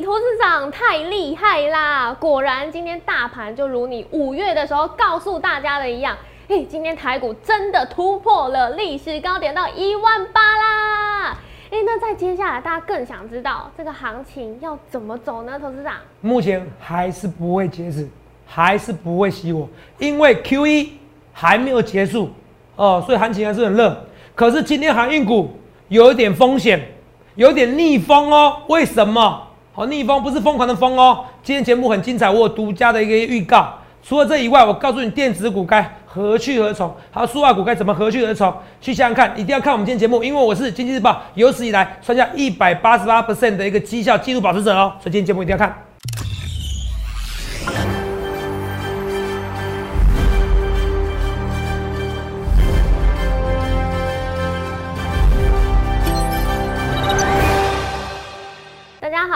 投资长太厉害啦！果然今天大盘就如你五月的时候告诉大家的一样，哎，今天台股真的突破了历史高点到一万八啦！哎，那在接下来大家更想知道这个行情要怎么走呢？投资长，目前还是不会截止，还是不会熄火，因为 Q 一还没有结束哦，所以行情还是很热。可是今天航运股有一点风险，有点逆风哦。为什么？哦，逆风不是疯狂的风哦。今天节目很精彩，我有独家的一个预告。除了这以外，我告诉你电子股该何去何从，还有数化股该怎么何去何从。去想想看，一定要看我们今天节目，因为我是经济日报有史以来创下一百八十八 percent 的一个绩效纪录保持者哦。所以今天节目一定要看。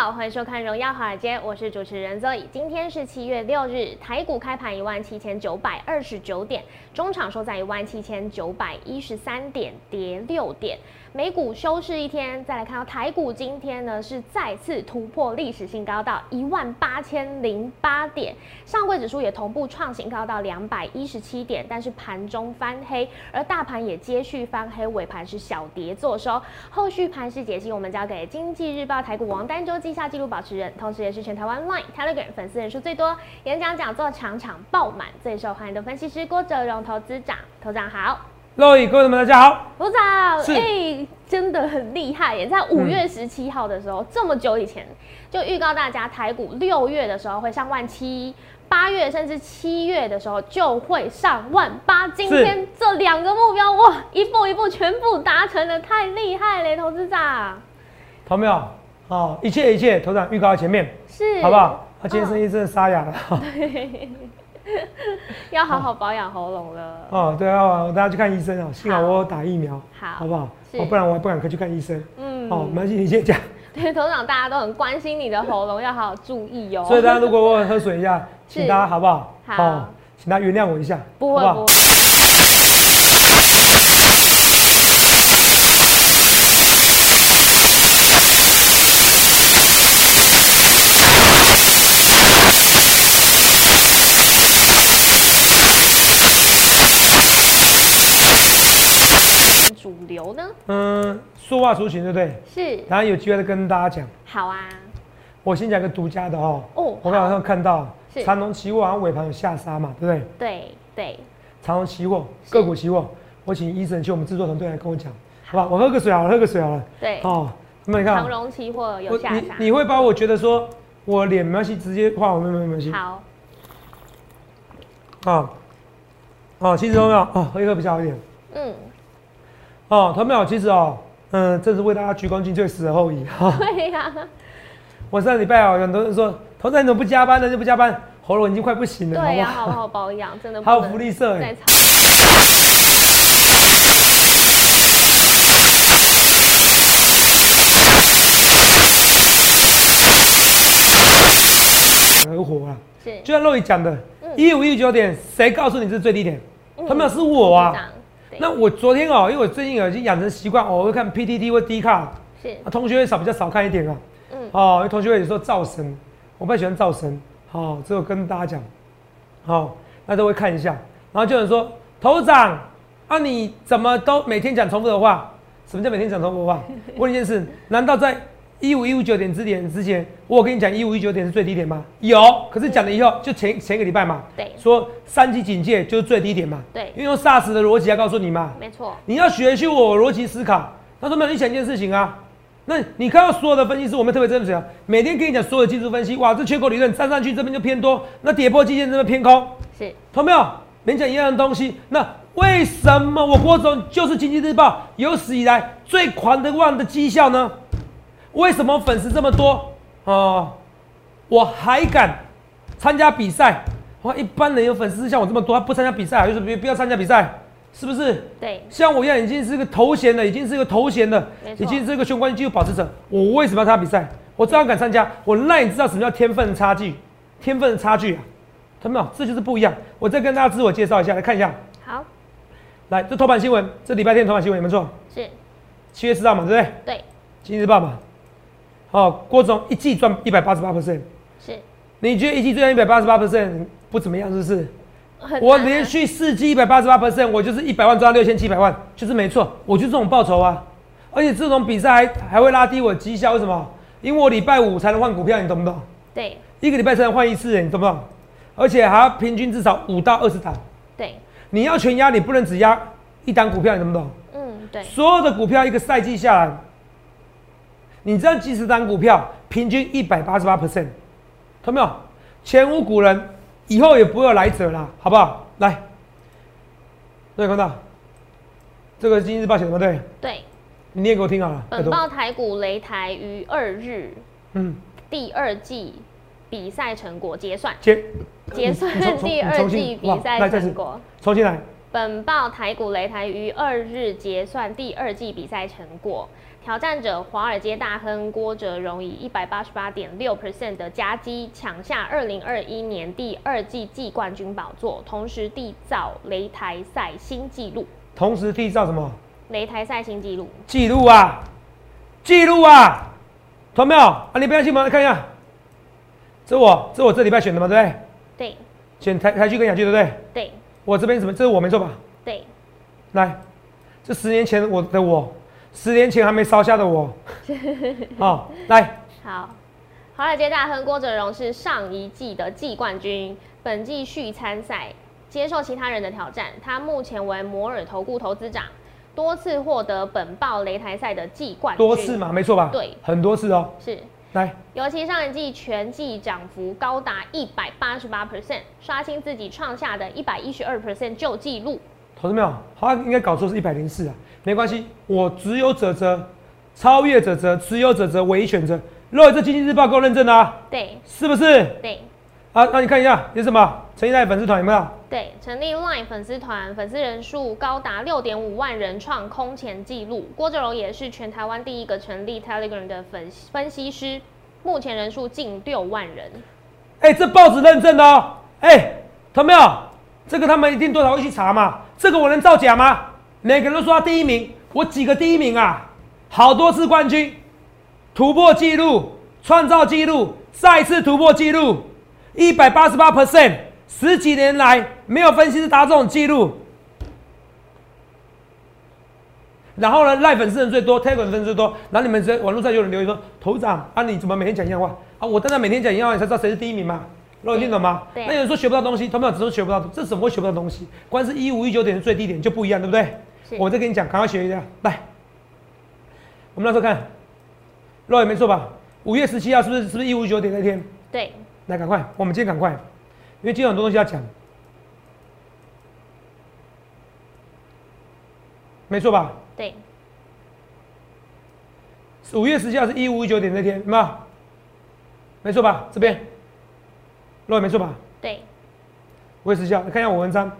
好，欢迎收看《荣耀华尔街》，我是主持人 Zoe。今天是七月六日，台股开盘一万七千九百二十九点，中场收在一万七千九百一十三点，跌六点。美股休市一天，再来看到台股今天呢是再次突破历史新高到一万八千零八点，上柜指数也同步创新高到两百一十七点，但是盘中翻黑，而大盘也接续翻黑，尾盘是小跌作收。后续盘势解析，我们交给经济日报台股王丹周绩效记录保持人，同时也是全台湾 Line Telegram 粉丝人数最多、演讲讲座场场爆满、最受欢迎的分析师郭哲荣投资长，投长好。各位各位们，大家好，投长，哎，真的很厉害耶！在五月十七号的时候，这么久以前就预告大家，台股六月的时候会上万七，八月甚至七月的时候就会上万八。今天这两个目标，哇，一步一步全部达成了，太厉害了，投资长。投没有？哦，一切一切，头长预告在前面，是，好不好？他今天声音真的沙哑了。要好好保养喉咙了。哦，对啊，大家去看医生啊。幸好我打疫苗，好，好不好？哦，不然我还不敢去看医生。嗯，哦，没关系，你先讲。对，头长大家都很关心你的喉咙，要好好注意哦。所以大家如果我喝水一下，请大家好不好？好，请大家原谅我一下，不会不会。主流呢？嗯，说话出群，对不对？是。然后有机会再跟大家讲。好啊。我先讲个独家的哦。哦。我刚好像看到长隆期货好像尾盘有下杀嘛，对不对？对对。长隆期货个股期货，我请医生去我们制作团队来跟我讲，好吧？我喝个水好了，喝个水好了。对。哦，那你看。长隆期货有下杀。你你会把我觉得说我脸没关系，直接画我没没没关系。好。啊。哦，其实都没有啊，喝一喝比较好一点。嗯。哦，同没有？其实哦，嗯，这是为大家鞠躬尽瘁，死而后已。对呀。我上礼拜哦，很多人说，头仔你怎么不加班呢？就不加班，喉咙已经快不行了。对呀，好好保养，真的。还有福利社哎。很火啊！是。就像肉姨讲的，一五一九点，谁告诉你这是最低点？他们是我啊。那我昨天哦，因为我最近已经养成习惯，我会看 PTT 或 D 卡，是啊，同学会少比较少看一点啊。嗯，哦，因为同学会有时候造神，我不太喜欢造神。好，这个跟大家讲，好，那都会看一下。然后就有人说，头长啊，你怎么都每天讲重复的话？什么叫每天讲重复的话？问一件事，难道在？一五一五九点之点之前，我跟你讲一五一九点是最低点吗？有，可是讲了以后就前前个礼拜嘛，对，说三级警戒就是最低点嘛，对，因为用 SARS 的逻辑来告诉你嘛，没错，你要学习我逻辑思考。他说没有，你想一件事情啊，那你看到所有的分析师，我们特别真实啊，每天跟你讲所有的技术分析，哇，这缺口理论站上去这边就偏多，那跌破基线这边偏空，是，同没有？连讲一样的东西，那为什么我郭总就是经济日报有史以来最狂的旺的绩效呢？为什么粉丝这么多啊？我还敢参加比赛？哇，一般人有粉丝像我这么多，他不参加比赛，就是不不要参加比赛，是不是？对，像我一样已经是个头衔了，已经是个头衔了，已经是个相关纪录保持者。我为什么要参加比赛？我照样敢参加。我让你知道什么叫天分差距，天分的差距啊，看到没有？这就是不一样。我再跟大家自我介绍一下，来看一下。好，来，这头版新闻，这礼拜天头版新闻有没有错？是七月四号嘛，对不对？对，今日报嘛。哦，郭总一季赚一百八十八 percent，是你觉得一季赚一百八十八 percent 不怎么样，是不是？很我连续四季一百八十八 percent，我就是一百万赚到六千七百万，就是没错，我就这种报酬啊。而且这种比赛还还会拉低我绩效，为什么？因为我礼拜五才能换股票，你懂不懂？对一个礼拜才能换一次，你懂不懂？而且还要平均至少五到二十档，对，你要全压，你不能只压一档股票，你懂不懂？嗯对所有的股票一个赛季下来，你这样几十单股票，平均一百八十八 percent，懂没有？前无古人，以后也不会有来者了，好不好？来，对，看到这个《经济日报》写的吗？对，对。你念给我听好了。本报台股擂台于二日嗯，第二季比赛成果结算，结结算第二季比赛成果。重新来。本报台股擂台于二日结算第二季比赛成果，挑战者华尔街大亨郭哲荣以一百八十八点六 percent 的加绩抢下二零二一年第二季季冠军宝座，同时缔造擂台赛新纪录。同时缔造什么擂台赛新纪录，记录啊？记录啊？团没有？啊，你不要信吗？看一下，这我这我这礼拜选的嘛，对不对？对选台台剧跟雅剧，对不对？对我这边怎么？这是我没错吧？对，来，这十年前我的我，十年前还没烧下的我，好、来，好，华尔街大亨郭哲荣是上一季的季冠军，本季续参赛，接受其他人的挑战。他目前为摩尔投顾投资长，多次获得本报擂台赛的季冠军。多次嘛，没错吧？对很多次哦。是，来，尤其上一季全季涨幅高达一百八十八 percent，刷新自己创下的一百一十二 percent 旧纪录。投资没有？他应该搞错是一百零四啊，没关系，我只有者则，超越者则，持有者则唯一选择。若这经济日报给我认证的啊，对是不是？对啊，那你看一下有什么？陈一代粉丝团有没有？对，成立 LINE 粉丝团，粉丝人数高达六点五万人，创空前纪录。郭哲荣也是全台湾第一个成立 Telegram 的分分析师，目前人数近六万人。哎、这报纸认证的哦。哎、投没有？这个他们一定多少会去查嘛？这个我能造假吗？每个人都说他第一名，我几个第一名啊？好多次冠军，突破纪录，创造纪录，再次突破纪录，一百八十八 percent，十几年来没有分析师达这种纪录。然后呢，赖粉丝人最多，Telegram 粉丝最多，然后你们在网络上有人留言说，头长啊，你怎么每天讲一样话啊？我当然每天讲一样话，你才知道谁是第一名嘛。肉你听懂吗？对那有人说学不到东西，他们只说学不到，这怎么会学不到东西？光是一五一九点的最低点就不一样，对不对？我再跟你讲，赶快学一下。来，我们那时候看，肉也没错吧？五月十七号是不是是不是一五一九点那天？对，来，赶快，我们今天赶快，因为今天很多东西要讲，没错吧？对，五月十七号是一五一九点那天，有没有？没错吧？这边，肉也没错吧？对，五月十七号，你看一下我文章。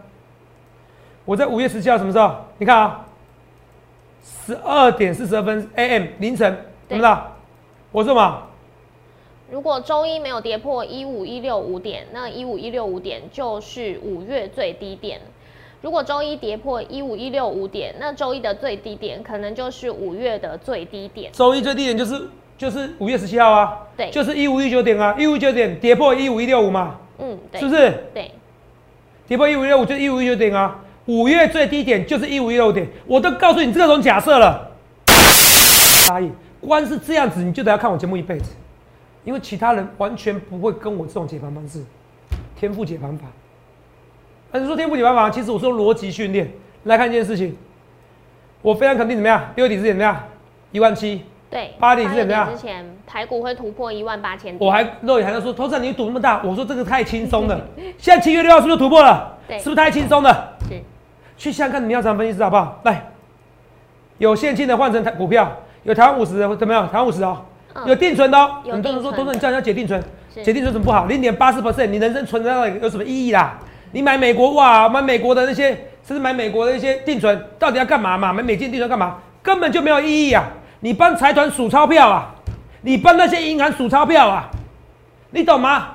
我在五月十七号什么时候？你看啊，十二点四十二分 AM 凌晨，对怎么了？我说嘛，如果周一没有跌破一五一六五点，那一五一六五点就是五月最低点。如果周一跌破一五一六五点，那周一的最低点可能就是五月的最低点。周一最低点就是就是五月十七号啊，对。就是一五一九点啊，一五一九点跌破一五一六五嘛，嗯，对，是不是？对，跌破一五一六五就一五一九点啊，五月最低点就是一五一六点，我都告诉你这种假设了。差异，光是这样子你就得要看我节目一辈子，因为其他人完全不会跟我这种解盘方式，天赋解盘法。但是说天赋解盘法，其实我说逻辑训练来看一件事情，我非常肯定怎么样，六月底之前怎么样，一万七，对，八点之前怎么样之前台股会突破一万八千。我还肉眼还在说，头上你赌那么大，我说这个太轻松了。现在七月六号是不是突破了？对是不是太轻松了？是去想想看，你要怎么分析师好不好？来，有现金的换成台股票，有台湾五十的怎么样？台湾五十哦，嗯有定存的哦。有很多人说，都是你叫人家解定存，解定存怎么不好？零点八四 percent，你人生存在那里有什么意义啦？你买美国哇，买美国的那些，甚至买美国的一些定存，到底要干嘛嘛？买美金定存干嘛？根本就没有意义啊！你帮财团数钞票啊，你帮那些银行数钞票啊，你懂吗？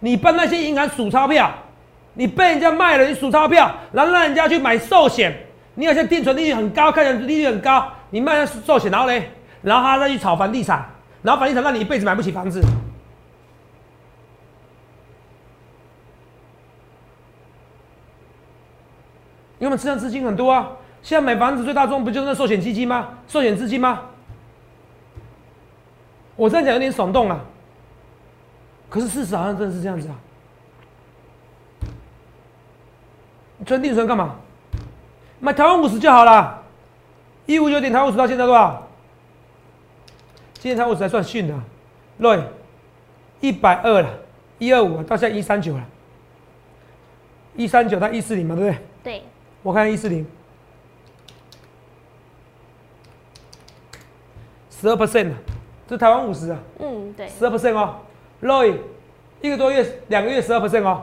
你帮那些银行数钞票，你被人家卖了，你数钞票，然后让人家去买寿险，你好像定存利率很高，看起来利率很高，你卖那寿险，然后嘞，然后他再去炒房地产，然后房地产让你一辈子买不起房子。因为我们市场资金很多啊，现在买房子最大众不就是那寿险基金吗？寿险资金吗？我这样讲有点耸动啊，可是事实好像真的是这样子啊。存定存干嘛？买台湾五十就好了，一五九点台湾五十到现在多少？今天台湾五十还算逊的，Roy，一百二了，一二五到现在一三九了，一三九到一四零嘛，对不对？对，我看一四零，十二 percent 这台湾五十啊，嗯，对，十二 percent 哦，Roy，一个多月、两个月十二 percent 哦，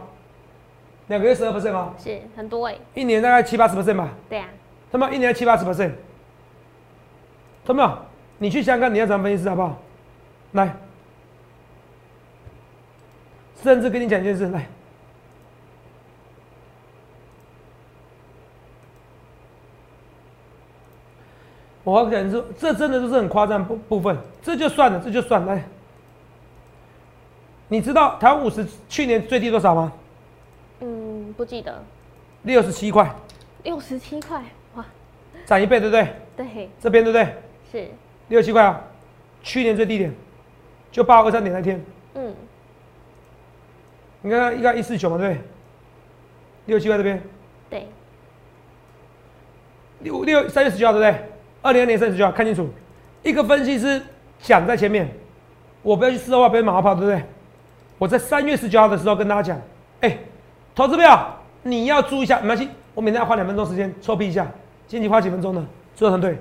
两个月十二 percent 哦，是很多哎，一年大概七八十 percent 吧，对啊，他们一年七八十 percent？你去香港你要怎么分析师好不好？来，甚至跟你讲一件事，来，我要讲说，这真的就是很夸张部部分，这就算了，这就算了来。你知道台湾五十去年最低多少吗？嗯，不记得，六十七块，六十七块，哇，涨一倍，对不对？对，这边对不对？是，六十七块啊，去年最低点就八二三点那天，嗯，你看看应该一四九嘛，对不对？六十七块这边，对，六六三月十九号对不对？二零二年三十九号，看清楚，一个分析师讲在前面，我不要去四号话，不要马后炮，对不对？我在三月十九号的时候跟大家讲，哎，投资票你要注意一下，没关系，我每天要花两分钟时间搓皮一下，今天花几分钟呢？做团队，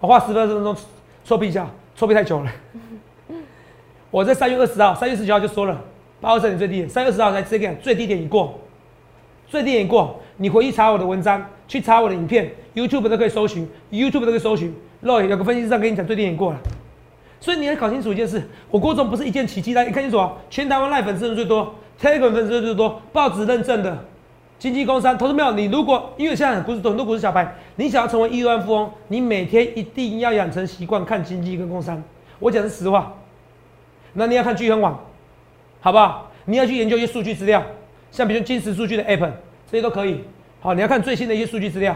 我花十分钟搓皮一下，搓皮太久了。我在三月二十号、三月十九号就说了，八二三点最低点，三月二十号才直接讲最低点已过，最低点已过，你回去查我的文章，去查我的影片，YouTube 都可以搜寻，YouTube 都可以搜寻。Roy 有个分析师上跟你讲最低点已过了，所以你要搞清楚一件事，我郭总不是一件奇迹的，你看清楚啊，全台湾赖粉丝人最多，Telegram 粉丝最多，报纸认证的。经济工商投资没有？你如果因为现在股市很多股市小白，你想要成为亿万富翁，你每天一定要养成习惯看经济跟工商。我讲的是实话。那你要看聚亨网，好不好？你要去研究一些数据资料，像比如金石数据的 App，这些都可以。好，你要看最新的一些数据资料。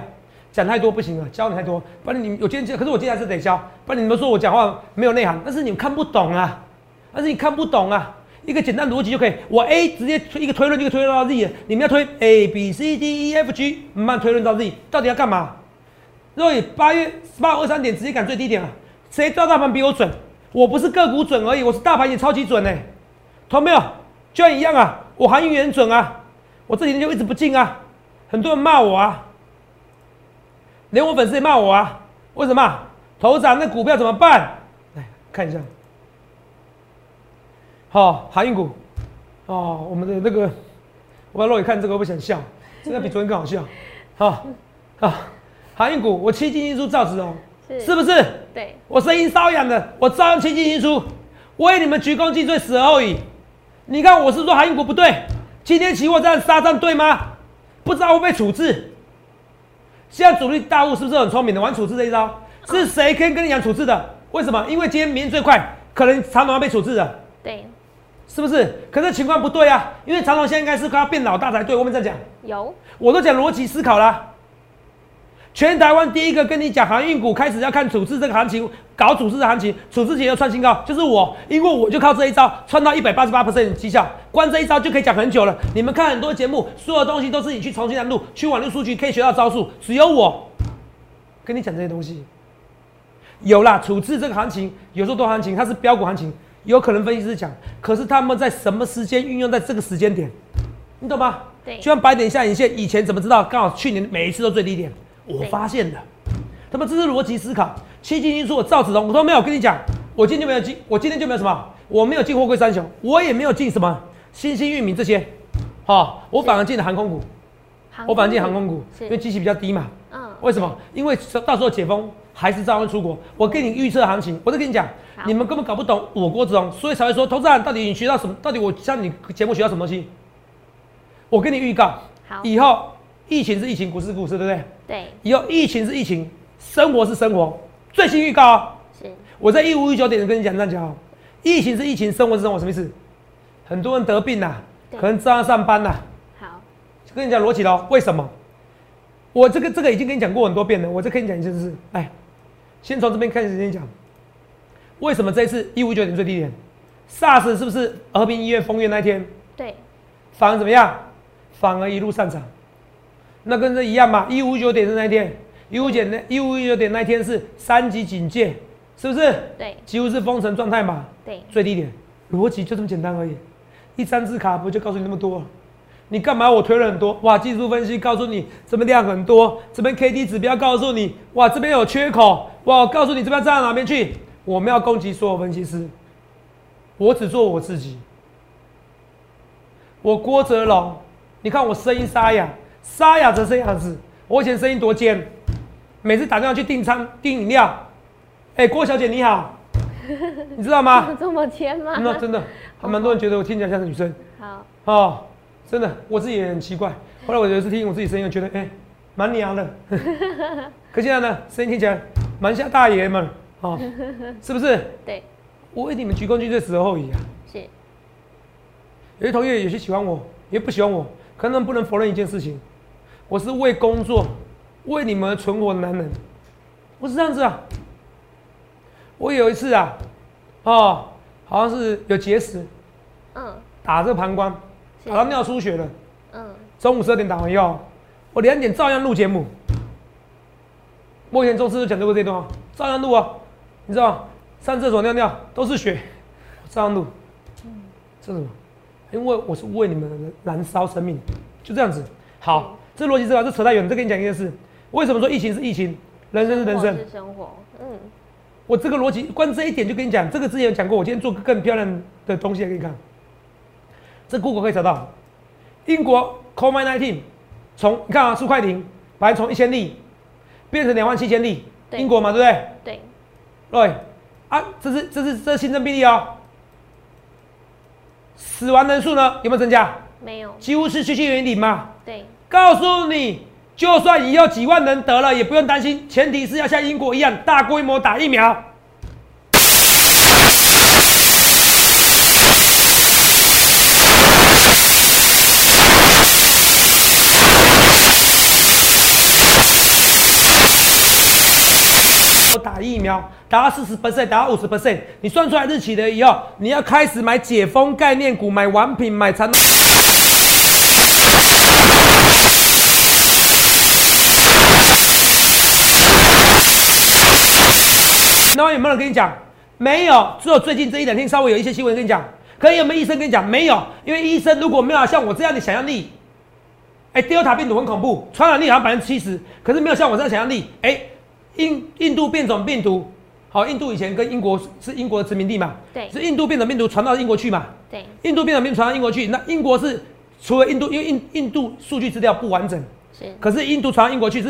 讲太多不行了，教你太多，不然你有今天可是我今天还是得教，不然你们说我讲话没有内涵，但是你们看不懂啊，但是你看不懂啊。一个简单逻辑就可以，我 A 直接推一个推论，一个推论到 Z，你们要推 A B C D E F G，慢慢推论到 Z，到底要干嘛？所以八月八二三点直接赶最低点啊，谁知道大盘比我准？我不是个股准而已，我是大盘也超级准呢。同没有？就像一样啊，我航运也很准啊，我这几天就一直不进啊，很多人骂我啊，连我粉丝也骂我啊，为什么？头涨那股票怎么办？来看一下。好，航运股，哦，我们的那个，我要让你看这个，我不想笑，这个比昨天更好笑。好，好，航运股，我七进一出造纸哦，是不是？对，我声音瘙痒的，我照样七进一出，为你们鞠躬尽瘁，死而后已。你看我是说航运股不对，今天期货这样杀账对吗？不知道会不会处置？现在主力大户是不是很聪明的玩处置这一招？是谁可以跟你讲处置的？为什么？因为今天明天最快，可能长隆要被处置了。对。是不是？可是情况不对啊，因为长隆现在应该是快要变老大才对。我们这样讲，有，我都讲逻辑思考啦。全台湾第一个跟你讲航运股开始要看处置这个行情，搞处置的行情，处置前要创新高，就是我，因为我就靠这一招创到一百八十八 percent 绩效，光这一招就可以讲很久了。你们看很多节目，所有东西都是你去重新来录，去网络数据可以学到招数，只有我跟你讲这些东西。有啦，处置这个行情，有时候多行情，它是标股行情。有可能分析师讲，可是他们在什么时间运用在这个时间点，你懂吗？对，就像白点下影线，以前怎么知道？刚好去年每一次都最低点，我发现的。他们这是逻辑思考。七进因素，赵子龙，我说没有，跟你讲，我今天就没有进，我今天就没有什么，我没有进货柜三雄，我也没有进什么新兴域名这些，好，我反而进了航空股，我反而进航空股，因为机器比较低嘛。嗯。为什么？因为到时候解封还是照样出国。我跟你预测行情，我都跟你讲。你们根本搞不懂我郭子龙，所以才会说投资人到底你学到什么？到底我向你节目学到什么东西？我跟你预告，好，以后疫情是疫情，股市是股市，对不对？对。以后疫情是疫情，生活是生活。最新预告，是我在一五一九点跟你讲这样讲哦，疫情是疫情，生活是生活，什么意思？很多人得病呐、对可能照样上班啊、好，跟你讲逻辑喽，为什么？我这个这个已经跟你讲过很多遍了，我再跟你讲一件事。哎，先从这边开始跟你讲，为什么这一次一五九点最低点，SARS 是不是和平医院封院那一天，对，反而怎么样？反而一路上涨，那跟这一样嘛。一五九点是那一天，一五九那一五九点那一天是三级警戒，是不是？对，几乎是封城状态嘛。对，最低点，逻辑就这么简单而已。一张字卡不就告诉你那么多？你干嘛我推了很多？哇，技术分析告诉你这边量很多，这边 K D 指标告诉你，哇，这边有缺口，哇，我告诉你这边站到哪边去？我们要攻击所有分析师，我只做我自己。我郭哲龙，你看我声音沙哑，沙哑成这样子。我以前声音多尖，每次打电话去订餐、订饮料，哎、郭小姐你好，你知道吗？这么尖吗？那真的，还蛮多人觉得我听起来像是女生好，哦，真的，我自己也很奇怪。后来我有一次听我自己声音，我觉得哎，蛮、娘的。可现在呢，声音听起来蛮像大爷们，哦，是不是？对，我为你们鞠躬尽瘁，死而后已啊。是，有些同学有些喜欢我，也不喜欢我，可能不能否认一件事情，我是为工作，为你们存活的男人，我是这样子啊。我有一次啊，哦，好像是有结石，嗯，打这个膀胱，打到尿出血了。嗯，中午十二点打完药，我两点照样录节目。我以前中师就讲过这段话，照样录啊。你知道吗？上厕所尿尿都是血，照样录。这是什么？因为我是为你们燃烧生命，就这样子。好，这逻辑是吧这扯太远了。再跟你讲一件事，为什么说疫情是疫情，人生是人生？生活，嗯，我这个逻辑，光这一点就跟你讲，这个之前有讲过，我今天做个更漂亮的东西来给你看。这 Google 可以找到，英国 COVID-19 从你看啊，苏快艇本来从一千例变成两万七千例，对英国嘛，对不对？对，对，啊，这是这是这是新增病例哦，死亡人数呢有没有增加？没有，几乎是趋近于零嘛。对，告诉你，就算以后几万人得了，也不用担心，前提是要像英国一样大规模打疫苗。打疫苗打到四十 percent，打到五十 percent，你算出来日期了以后，你要开始买解封概念股，买完品，买长隆。那有没有人跟你讲？没有，只有最近这一两天稍微有一些新闻跟你讲。可有没有医生跟你讲？没有，因为医生如果没有像我这样的想象力，哎、d e l t a 病毒很恐怖，传染力好像百分之七十，可是没有像我这样想象力，哎、印印度变种病毒，好，印度以前跟英国是英国的殖民地嘛，对是印度变种病毒传到英国去嘛，对，印度变种病毒传到英国去，那英国是除了印度，因为印印度数据资料不完整，是，可是印度传到英国去是。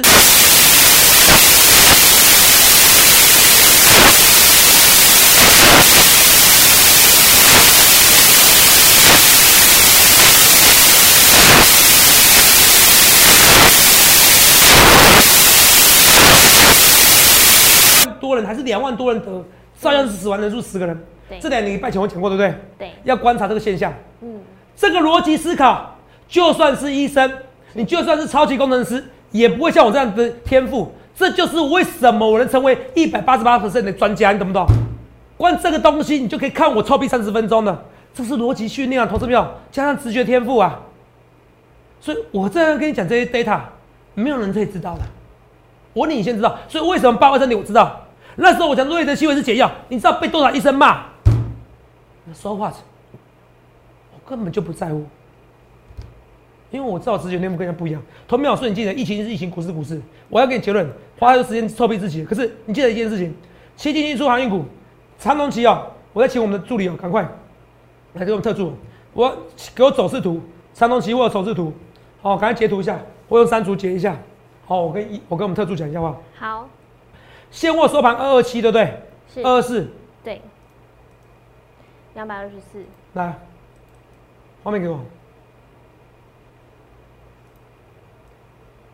多人还是两万多人得，照样是死亡人数十个人。对这两个礼拜前我讲过，对不对？对，要观察这个现象。嗯，这个逻辑思考，就算是医生，你就算是超级工程师，也不会像我这样的天赋。这就是为什么我能成为一百八十八的专家，你懂不懂？光这个东西，你就可以看我臭屁三十分钟的，这是逻辑训练啊，投资票加上直觉天赋啊。所以我这样跟你讲这些 data，没有人可以知道的，我领先知道。所以为什么八二三点我知道？那时候我讲瑞德西韦是解药，你知道被多少医生骂？那 so what？我根本就不在乎，因为我知道直觉天赋跟人家不一样。同秒说你记得疫情是疫情，股市股市。我要给你结论，花很多时间臭屁自己。可是你记得一件事情，七进一出航运股，长隆期哦，我在请我们的助理哦，赶快来给我们特助，我给我走势图，长隆期货的走势图，好、赶快截图一下，我用删除截一下。好，我跟一我跟我们特助讲一下话，好，现货收盘二二七，对不对？是，二二四，对，两百二十四，来，画面给我。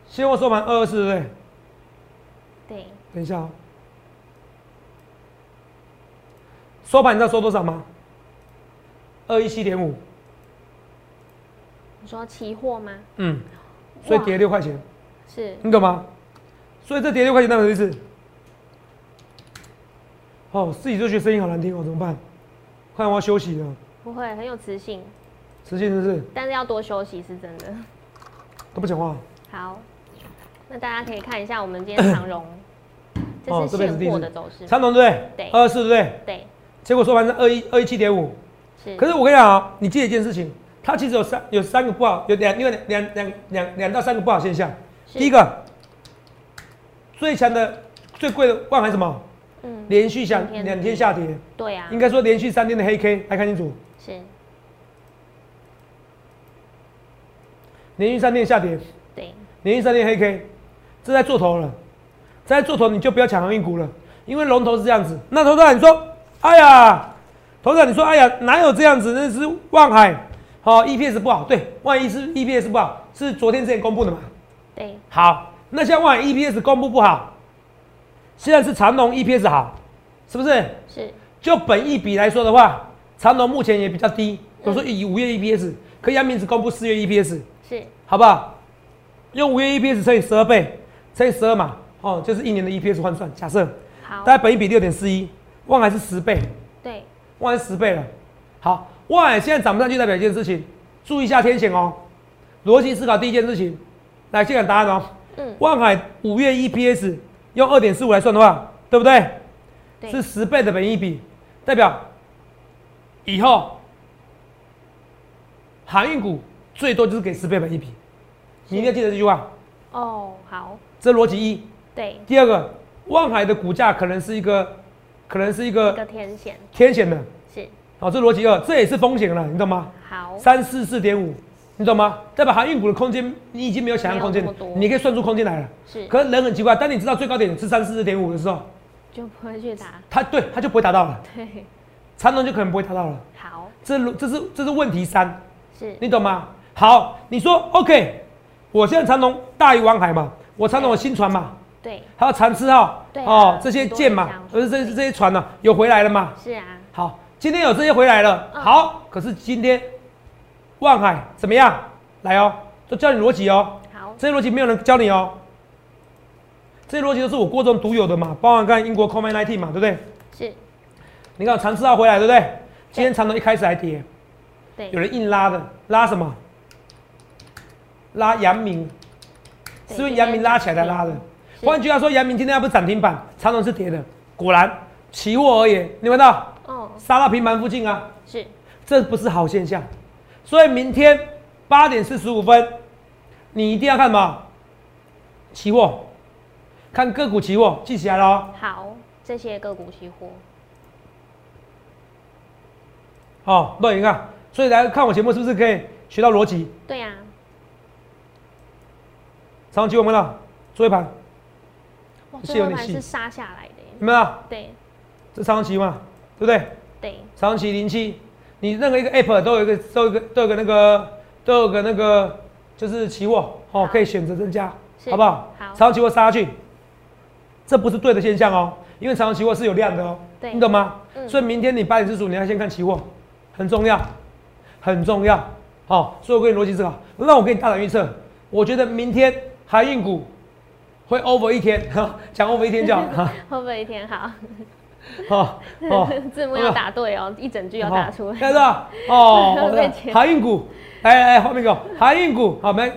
现货收盘二二四，对不对？对，等一下、哦，收盘你知道收多少吗？二一七点五，你说期货吗？嗯，所以哇跌六块钱，是你懂吗？所以这跌六块钱代表什么意思？哦，自己就觉得声音好难听哦，怎么办？快我要休息了，不会很有磁性，磁性是不是但是要多休息是真的。都不讲话？好，那大家可以看一下我们今天长荣，这哦是现货的走势。长隆对不对？对二四对不对？对，结果收盘是二一二一七点五。是。可是我跟你讲啊，你记得一件事情，它其实有三有三个不好，有两因为两两两两到三个不好现象。第一个，最强的最贵的万海什么？嗯，连续下两天下跌，对啊，应该说连续三天的黑 K，来看清楚，是。连续三天下跌，对，连续三天黑 K，这在做头了，这在做头你就不要抢航运股了，因为龙头是这样子。那投资长你说，哎呀，投资长你说，哎呀，哪有这样子？那是望海，好、EPS 不好，对，万一是 EPS 不好，是昨天之前公布的嘛？对，好，那像万海 EPS 公布不好，现在是长隆 EPS 好，是不是？是就本益比来说的话，长隆目前也比较低。我说以五月 EPS，可阳明只公布四月 EPS，是好不好？用五月 EPS 乘以十二倍，乘以十二嘛，哦，就是一年的 EPS 换算。假设好大，概本益比六点四一，万海是十倍，对，万海十倍了。好，万海现在涨不上去，代表一件事情，注意一下天险哦。逻辑思考第一件事情，来先讲答案哦。嗯，万海五月 EPS 用二点四五来算的话，对不对？对，是十倍的本益比，代表以后航运股最多就是给十倍本益比，你一定要记得这句话，哦，好，这逻辑一。对，第二个，望海的股价可能是一个，可能是一一个个天险天险的，是。好，这逻辑二，这也是风险了，你懂吗？好，三四四点五，你懂吗？代表航运股的空间你已经没有想象空间你可以算出空间来了。是。可是人很奇怪，当你知道最高点是三四四点五的时候，就不会去打，他对他就不会达到了，对，长龙就可能不会达到了。好，这这是这是问题三，是。你懂吗？好，你说 OK，我现在长隆大于王海嘛，我长隆有新船嘛，对，还有长次号，对啊哦，这些舰嘛人这样，说。而这这些船呢、有回来了嘛？是啊，好，今天有这些回来了，嗯。好，可是今天望海怎么样？来哦，都教你逻辑哦，好，这些逻辑没有人教你哦，这些逻辑都是我国中独有的嘛，包含看英国 COVID 19嘛，对不对？是，你看长次号回来，对不对？今天长头一开始还跌，对。有，人硬拉的，拉什么？拉阳明，是不是阳明拉起来才拉的？是。换句话说，阳明今天要不是涨停板，长隆是跌的。果然，期货而言，你们看到？哦，杀到平盘附近啊，是，这不是好现象。所以明天八点四十五分，你一定要看什么？期货，看个股期货，记起来了哦。好，这些个股期货，哦，对，你看，所以来看我节目是不是可以学到逻辑？对呀，长期我们了，做一盘，哇，最后盘是杀下来的耶，有没有？对，这长期嘛，对不对？对，长期零七，你任何一个 app 都有一个都有一个都有个那个都有个那个就是期货哦好，可以选择增加，好不好？好长期货杀下去，这不是对的现象哦，因为长期货是有量的哦，对你懂吗？嗯所以明天你八点之主你要先看期货，很重要，很重要。好、所以我跟你逻辑思考，那我给你大胆预测，我觉得明天航运股会 over 一天，哈，讲 over 一天就好了，哈，会不会一天好？哦哦。字幕要打对哦，一整句要打出来。看到哦，航运股，来来来，后面给我航运股，好没？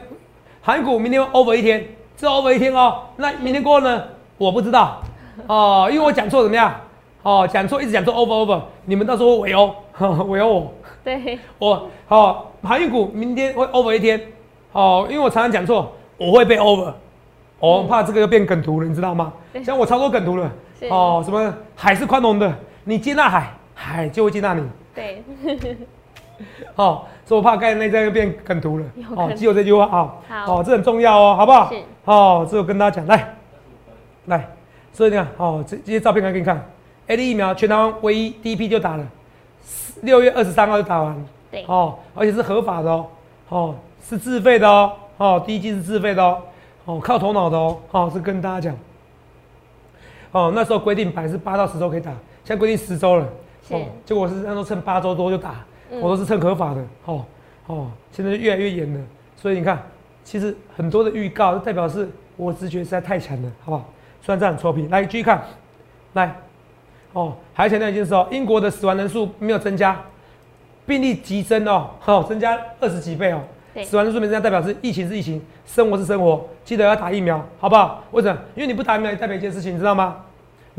航运股明天会 over 一天，这 over 一天哦。那明天过后呢？我不知道哦，因为我讲错怎么样？哦，讲错一直讲错 over over，你们到时候围殴，围殴我。对，我好，航运股明天会 over 一天，哦，因为我常常讲错，我会被 over，我、嗯怕这个又变梗图了，你知道吗？像我超多梗图了，是哦，什么海是宽容的，你接纳海，海就会接纳你，对，哦，所以我怕刚才那张又变梗图。了哦，记住这句话啊，好。哦，这很重要哦，好不好？是，哦，这我跟大家讲，来，来，所以你看，哦，这这些照片来给你看，A D 疫苗全台湾唯一第一批就打了，六月二十三号就打完。了，对，哦，而且是合法的哦，哦，是自费的哦，哦，第一季是自费的哦，哦，靠头脑的哦，哦，是跟大家讲，哦，那时候规定本来是八到十周可以打，现在规定十周了，是哦，结果是那时候趁八周多就打，嗯我都是趁合法的，哦哦，现在就越来越严了。所以你看，其实很多的预告代表是我直觉实在太强了，好不好？虽然这样很臭屁，来继续看，来，哦，还要强调一件事哦，英国的死亡人数没有增加，病例急增哦，好、增加二十几倍哦。对死亡人数没增加，代表是疫情是疫情，生活是生活，记得要打疫苗，好不好？为什么？因为你不打疫苗，也代表一件事情，你知道吗？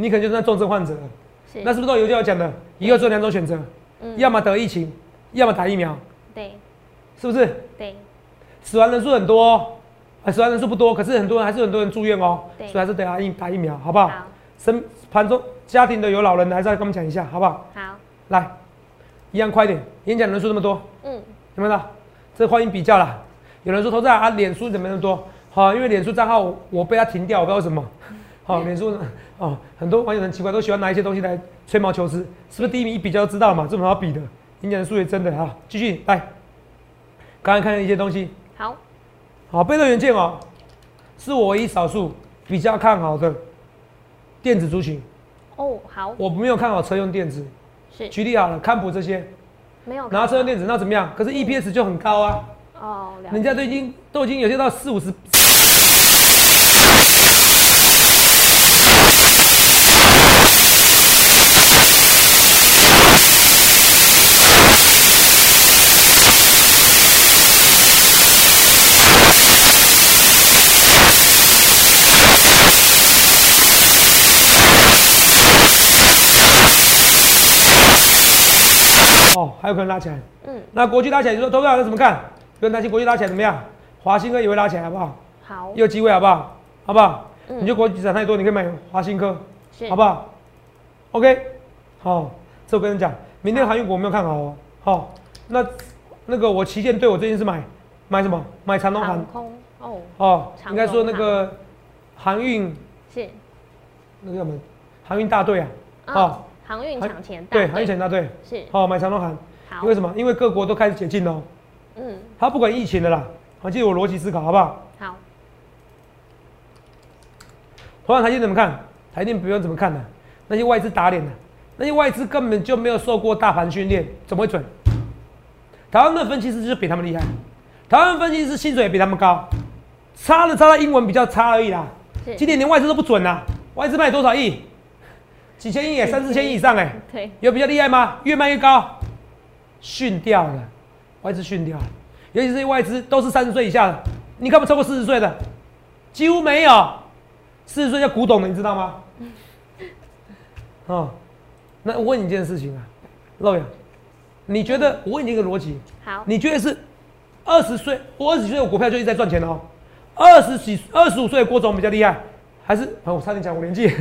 你可能就是那重症患者了。是那是不是都有就要讲的？以后做两种选择，嗯要么得疫情，要么打疫苗，对是不是？对死亡人数很多、哦，啊，死亡人数不多，可是很多人还是很多人住院哦，对所以还是得打疫打疫苗，好不好？好生盘中家庭的有老人的，还是要跟我们讲一下，好不好？好来，一样快点，演讲人数那么多，嗯有没有到？这欢迎比较啦。有人说投资啊，脸书怎么那么多？好，因为脸书账号我我被他停掉，我不知道为什么。好，脸书呢哦，很多网友很奇怪，都喜欢拿一些东西来吹毛求疵，是不是第一名一比较就知道嘛？这么好比的，你讲的数学真的哈。继续来，刚才看了一些东西，好好，被动元件哦，是我唯一少数比较看好的电子族群，哦好我没有看好车用电子。是举例好了，康普这些，没有然后车用电子那怎么样？可是 EPS 就很高啊。哦，人家都已经都已经有些到四五十。哦，还有可能拉起来。嗯那国际拉起来，你说投票人怎么看？不用担心，国际拉起来怎么样？华兴科也会拉起来，好不好？好也有机会，好不好？好不好？嗯你就国际涨太多，你可以买华兴科，好不好？OK，好，这我跟你讲，明天航运股我没有看好哦。好，那那个我旗舰队，我最近是买买什么？买长龙航航空哦哦，应该说那个航运是那个叫什么？航运大队啊，哦哦，航运航抢钱大对，航运抢大队，是好买长东航，好因为什么？因为各国都开始解禁了哦，嗯他不管疫情的啦，好，记得我逻辑思考，好不好？好同样台积怎么看？台积电不用怎么看的，那些外资打脸的，那些外资根本就没有受过大盘训练，怎么会准？台湾的分析师就是比他们厉害，台湾分析师薪水也比他们高，差了差了英文比较差而已啦。是今年连外资都不准啦，外资卖多少亿？几千亿耶，三四千亿以上哎，对。有比较厉害吗？越卖越高，训掉了，外资训掉了，尤其是外资都是三十岁以下的，你看不超过四十岁的，几乎没有，四十岁叫古董的，你知道吗？哦，那我问你一件事情啊，肉眼，你觉得我问你一个逻辑，好。你觉得是二十岁，我二十几岁的股票就一直在赚钱哦，二十几、二十五岁的郭总比较厉害，还是？啊？我差点讲我年纪，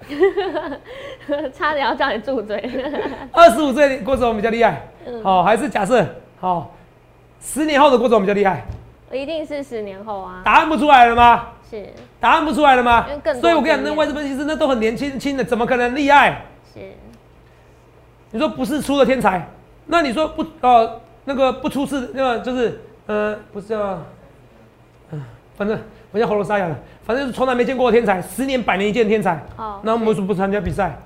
差点要叫你住嘴。二十五岁的郭总比较厉害，嗯。好、还是假设好，十年后的郭总比较厉害？一定是十年后啊。答案不出来了吗？是。答案不出来了吗？所以我跟你讲，那外资分析师那都很年轻轻的，怎么可能厉害？是。你说不是出了天才，那你说不呃那个不出事那个就是呃不是叫，嗯、反正我叫喉咙沙哑了，反正是从来没见过的天才，十年百年一见的天才。哦那我们为什么不参加比赛？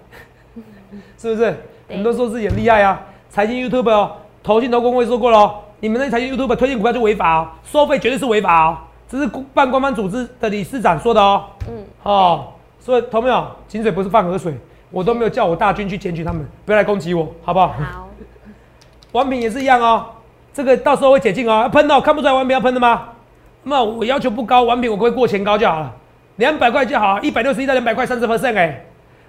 是不是？对很多说自己很厉害啊，财经 YouTube 哦，投信投公会说过了哦，你们那些财经 YouTube 推荐股票就违法哦，收费绝对是违法哦，这是办官方组织的理事长说的哦。嗯哦，所以投没有？井水不是放河水，我都没有叫我大军去检举他们，不要来攻击我，好不好？好 王品也是一样哦，这个到时候会解禁哦，要喷哦，看不出来王品要喷的吗？那我要求不高，完品我可不可以过前高就好了，两百块就好，一百六十一到两百块三十 percent 哎，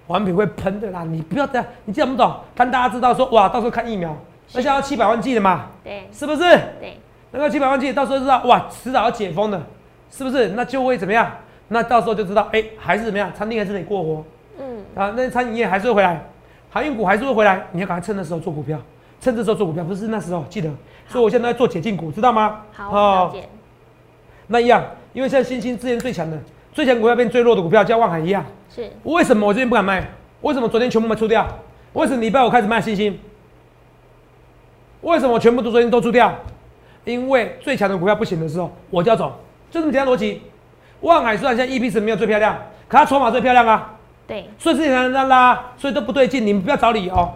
完品会喷的啦，你不要这样，你这样不懂？但大家知道说哇，到时候看疫苗，那现在要七百万剂的嘛，对是不是？对那个七百万剂到时候知道哇，迟早要解封的，是不是？那就会怎么样？那到时候就知道，哎、还是怎么样？餐厅还是得过活嗯啊，那餐饮业还是会回来，航运股还是会回来，你要赶快趁那时候做股票，趁这时候做股票，不是那时候记得。所以我现在在做解禁股，知道吗？好了解那一样，因为现在新兴之前最强的，最强股票变最弱的股票，叫万海一样。是为什么我这边不敢卖？为什么昨天全部卖出掉？为什么礼拜五开始卖新兴？为什么全部都昨天都出掉？因为最强的股票不行的时候，我就要走，就这么简单逻辑。万海虽然现在 EPS 没有最漂亮，可它筹码最漂亮啊，对所以之前才能拉拉，所以都不对劲，你们不要找理由。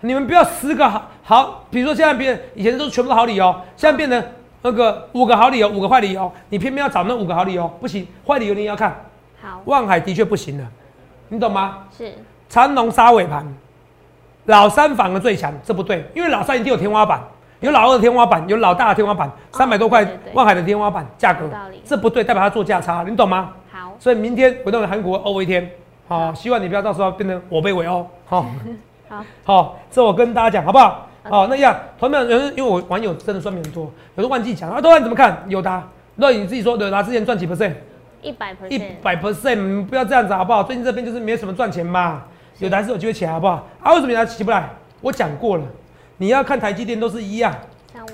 你们不要十个好好，比如说现在别人以前都是全部都好理由，现在变成那个五个好理由，五个坏理由，你偏偏要找那五个好理由，不行，坏理由你也要看。好，万海的确不行了，你懂吗？是长龙杀尾盘，老三反而最强，这不对，因为老三一定有天花板，有老二的天花板，有老大的天花板，三百多块对对对万海的天花板价格这不对，代表它做价差，你懂吗？好，所以明天我认为韩国欧一天，好、希望你不要到时候变成我被围殴，好、好，好、这我跟大家讲好不好？好、那样，同样有人因为我网友真的算命很多，有人忘记讲啊，多然怎么看？友达，那你自己说，友达之前赚几 percent？一百 percent，一百 percent，不要这样子好不好？最近这边就是没什么赚钱嘛，有的还是有机会起来好不好？啊，为什么有的起不来？我讲过了，你要看台积电都是一样，三五，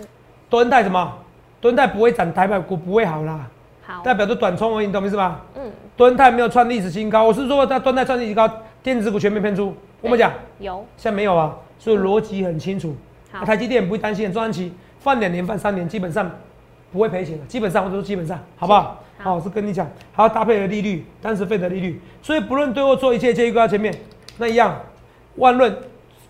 敦泰什么？敦泰不会涨，台北股不会好啦，好，代表着短冲而已，你懂意思吧？嗯，敦泰没有创历史新高，我是说它敦泰创历史新高，电子股全面偏出，我们讲有，现在没有啊，所以逻辑很清楚。台积电不会担心，中长期放两年放三年，基本上不会赔钱的，基本上我都说基本上，好不好？好好，是跟你讲，还要搭配的利率，当时费的利率，所以不论对或错，一切皆预告在前面。那一样，万润，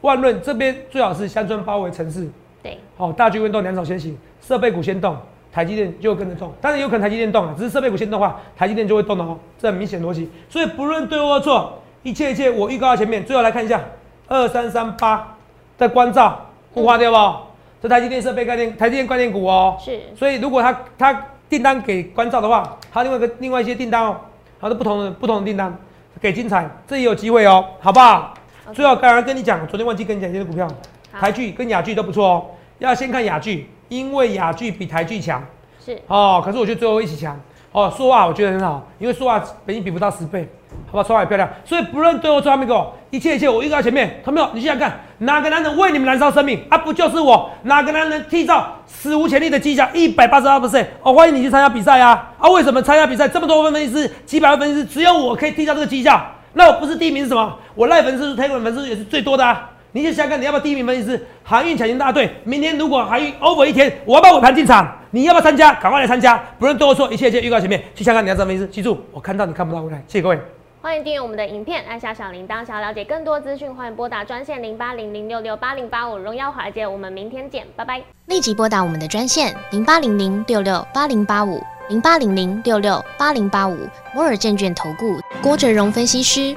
万润这边最好是乡村包围城市，对，好，大局运动两手先行，设备股先动，台积电就会跟着动。当然有可能台积电动了，只是设备股先动的话，台积电就会动的哦，这很明显逻辑。所以不论对或错，一切一切我预告在前面。最后来看一下二三三八的关照，不花掉不？这台积电设备概念，台积电概念股哦。是，所以如果他他订单给关照的话，还有另外一个另外一些订单哦，还有不同的不同的订单给精彩，这也有机会哦，好不好？最后刚刚跟你讲，昨天忘记跟你讲一些股票，好。台剧跟雅剧都不错哦，要先看雅剧，因为雅剧比台剧强。是，哦。可是我觉得最后一起强哦，说话我觉得很好，因为说话本益比不到十倍，好吧，说话也漂亮。所以不论对或错，他们给我一切一切，我预告在前面，他们有你想想看，哪个男人为你们燃烧生命啊？不就是我？哪个男人缔造史无前例的绩效一百八十二 percent？哦，欢迎你去参加比赛啊！啊，为什么参加比赛这么多分析师，几百万分析师，只有我可以缔造这个绩效？那我不是第一名是什么？我赖粉丝数、推文粉丝也是最多的啊！你就想想看，你要不要第一名分析师？航运抢钱大队，明天如果航运 over 一天，我要不要尾盘进场？你要不要参加？赶快来参加！不论对或错，一切一切预告前面，去香港你要怎么意思，记住，我看到你看不到未来。谢谢各位。欢迎订阅我们的影片，按下小铃铛。想要了解更多资讯，欢迎拨打专线零八零零六六八零八五。荣耀华尔街，我们明天见，拜拜。立即拨打我们的专线零八零零六六八零八五零八零零六六八零八五摩尔证券投顾郭哲荣分析师。